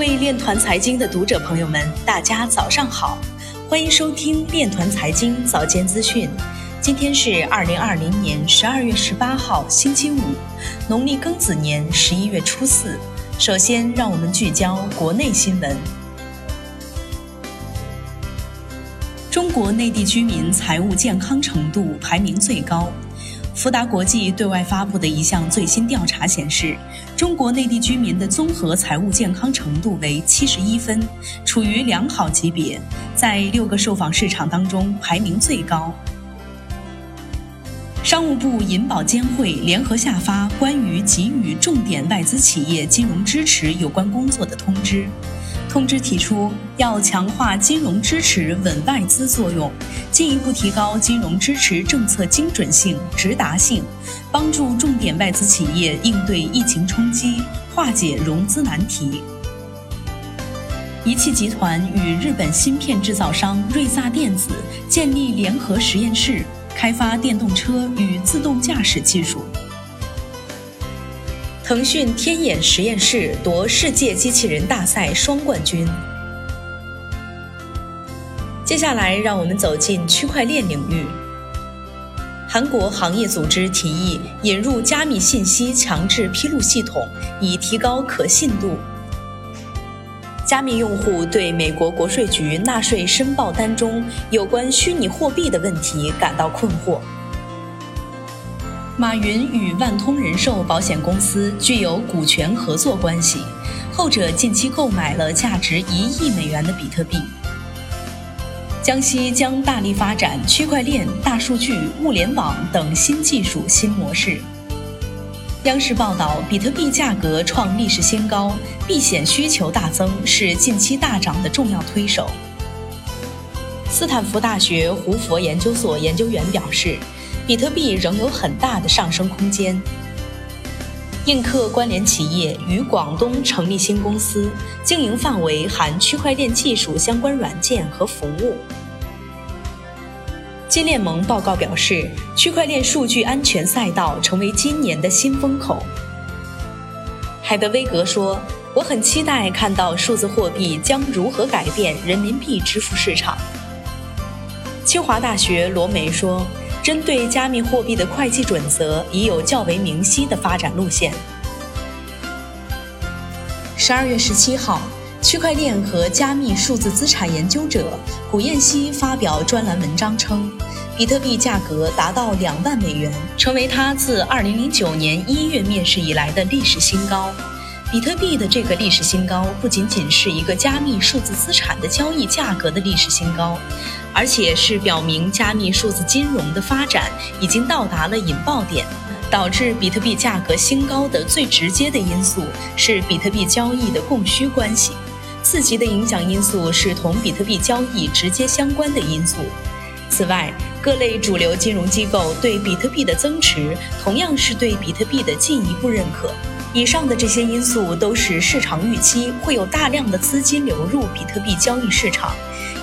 各位链团财经的读者朋友们，大家早上好，欢迎收听链团财经早间资讯。今天是二零二零年十二月十八号，星期五，农历庚子年十一月初四。首先，让我们聚焦国内新闻。中国内地居民财务健康程度排名最高。福达国际对外发布的一项最新调查显示，中国内地居民的综合财务健康程度为七十一分，处于良好级别，在六个受访市场当中排名最高。商务部银保监会联合下发关于给予重点外资企业金融支持有关工作的通知。通知提出，要强化金融支持稳外资作用，进一步提高金融支持政策精准性、直达性，帮助重点外资企业应对疫情冲击，化解融资难题。一汽集团与日本芯片制造商瑞萨电子建立联合实验室，开发电动车与自动驾驶技术。腾讯天眼实验室夺世界机器人大赛双冠军。接下来，让我们走进区块链领域。韩国行业组织提议引入加密信息强制披露系统，以提高可信度。加密用户对美国国税局纳税申报单中有关虚拟货币的问题感到困惑。马云与万通人寿保险公司具有股权合作关系，后者近期购买了价值一亿美元的比特币。江西将大力发展区块链、大数据、物联网等新技术新模式。央视报道，比特币价格创历史新高，避险需求大增是近期大涨的重要推手。斯坦福大学胡佛研究所研究员表示。比特币仍有很大的上升空间。映客关联企业于广东成立新公司，经营范围含区块链技术相关软件和服务。金链盟报告表示，区块链数据安全赛道成为今年的新风口。海德威格说：“我很期待看到数字货币将如何改变人民币支付市场。”清华大学罗梅说。针对加密货币的会计准则已有较为明晰的发展路线。十二月十七号，区块链和加密数字资产研究者古彦希发表专栏文章称，比特币价格达到两万美元，成为他自二零零九年一月面世以来的历史新高。比特币的这个历史新高，不仅仅是一个加密数字资产的交易价格的历史新高。而且是表明加密数字金融的发展已经到达了引爆点，导致比特币价格新高的最直接的因素是比特币交易的供需关系，次级的影响因素是同比特币交易直接相关的因素。此外，各类主流金融机构对比特币的增持同样是对比特币的进一步认可。以上的这些因素都使市场预期会有大量的资金流入比特币交易市场。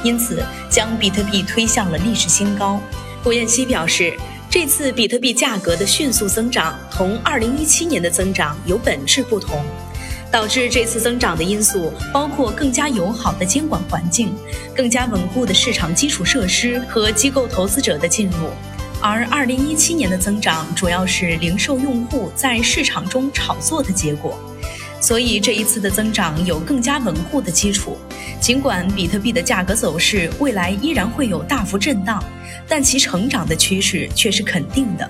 因此，将比特币推向了历史新高。郭彦希表示，这次比特币价格的迅速增长同2017年的增长有本质不同。导致这次增长的因素包括更加友好的监管环境、更加稳固的市场基础设施和机构投资者的进入。而二零一七年的增长主要是零售用户在市场中炒作的结果。所以这一次的增长有更加稳固的基础。尽管比特币的价格走势未来依然会有大幅震荡，但其成长的趋势却是肯定的。